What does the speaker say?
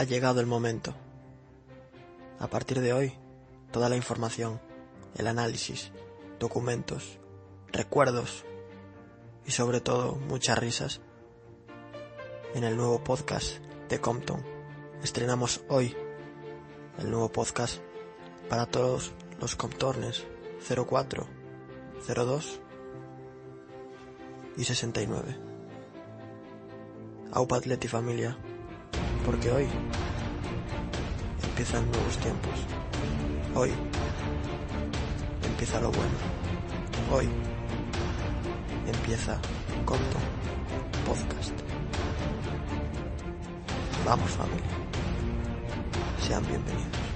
Ha llegado el momento. A partir de hoy, toda la información, el análisis, documentos, recuerdos y sobre todo muchas risas en el nuevo podcast de Compton. Estrenamos hoy el nuevo podcast para todos los Comptornes 04, 02 y 69. Aupa Atleti familia, porque hoy empiezan nuevos tiempos. Hoy empieza lo bueno. Hoy empieza Compton Podcast. Vamos familia. Sean bienvenidos.